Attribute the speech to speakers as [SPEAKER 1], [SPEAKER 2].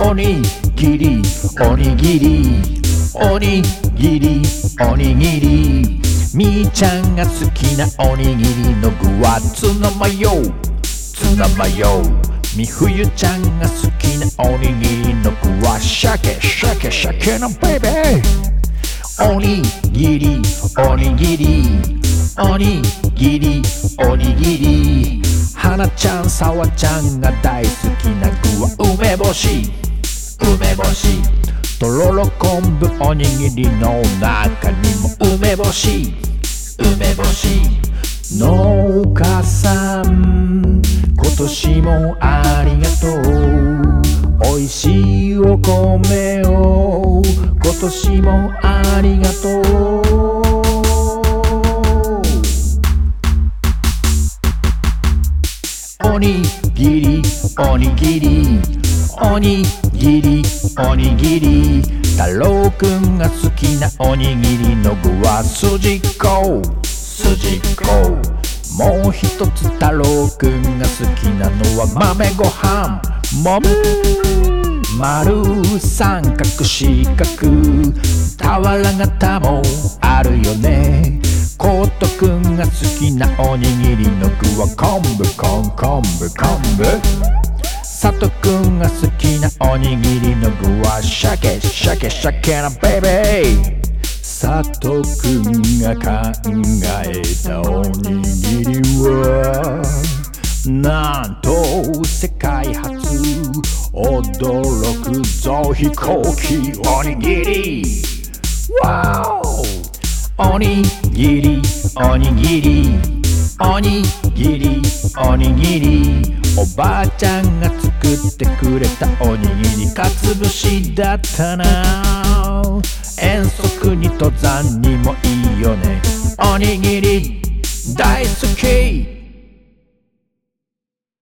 [SPEAKER 1] おにぎりおにぎりおにぎりおにぎり。みーちゃんが好きなおにぎりの具はツナマヨ。ツナマヨ。み冬ちゃんが好きなおにぎりの具は鮭鮭鮭のベイベー。おにぎりおにぎり。おにぎりおにぎり。花ちゃんさわちゃんが大好きな具は梅干し。梅干し。とろろ昆布おにぎりの中にも梅干し。梅干し。農家さん今年もありがとう。おいしいお米を今年もありがとう。おにぎりおにぎり。おにぎりおにぎり。太郎くんが好きなおにぎりの具はすじこすじこもう一つ太郎くんが好きなのは豆ご飯。豆丸三角四角。俵型もあるよね。が好きなおにぎりの具は昆布昆昆布昆布。佐藤くんが好きなおにぎりの具は鮭鮭鮭なベイベー。佐藤くんが考えたおにぎりはなんと世界初驚くぞ飛行機おにぎり。わおおにぎりおにぎり。おにぎりおにぎり。おばあちゃんが作ってくれたおにぎりかつぶしだったな。遠足に登山にもいいよね。おにぎり大好き。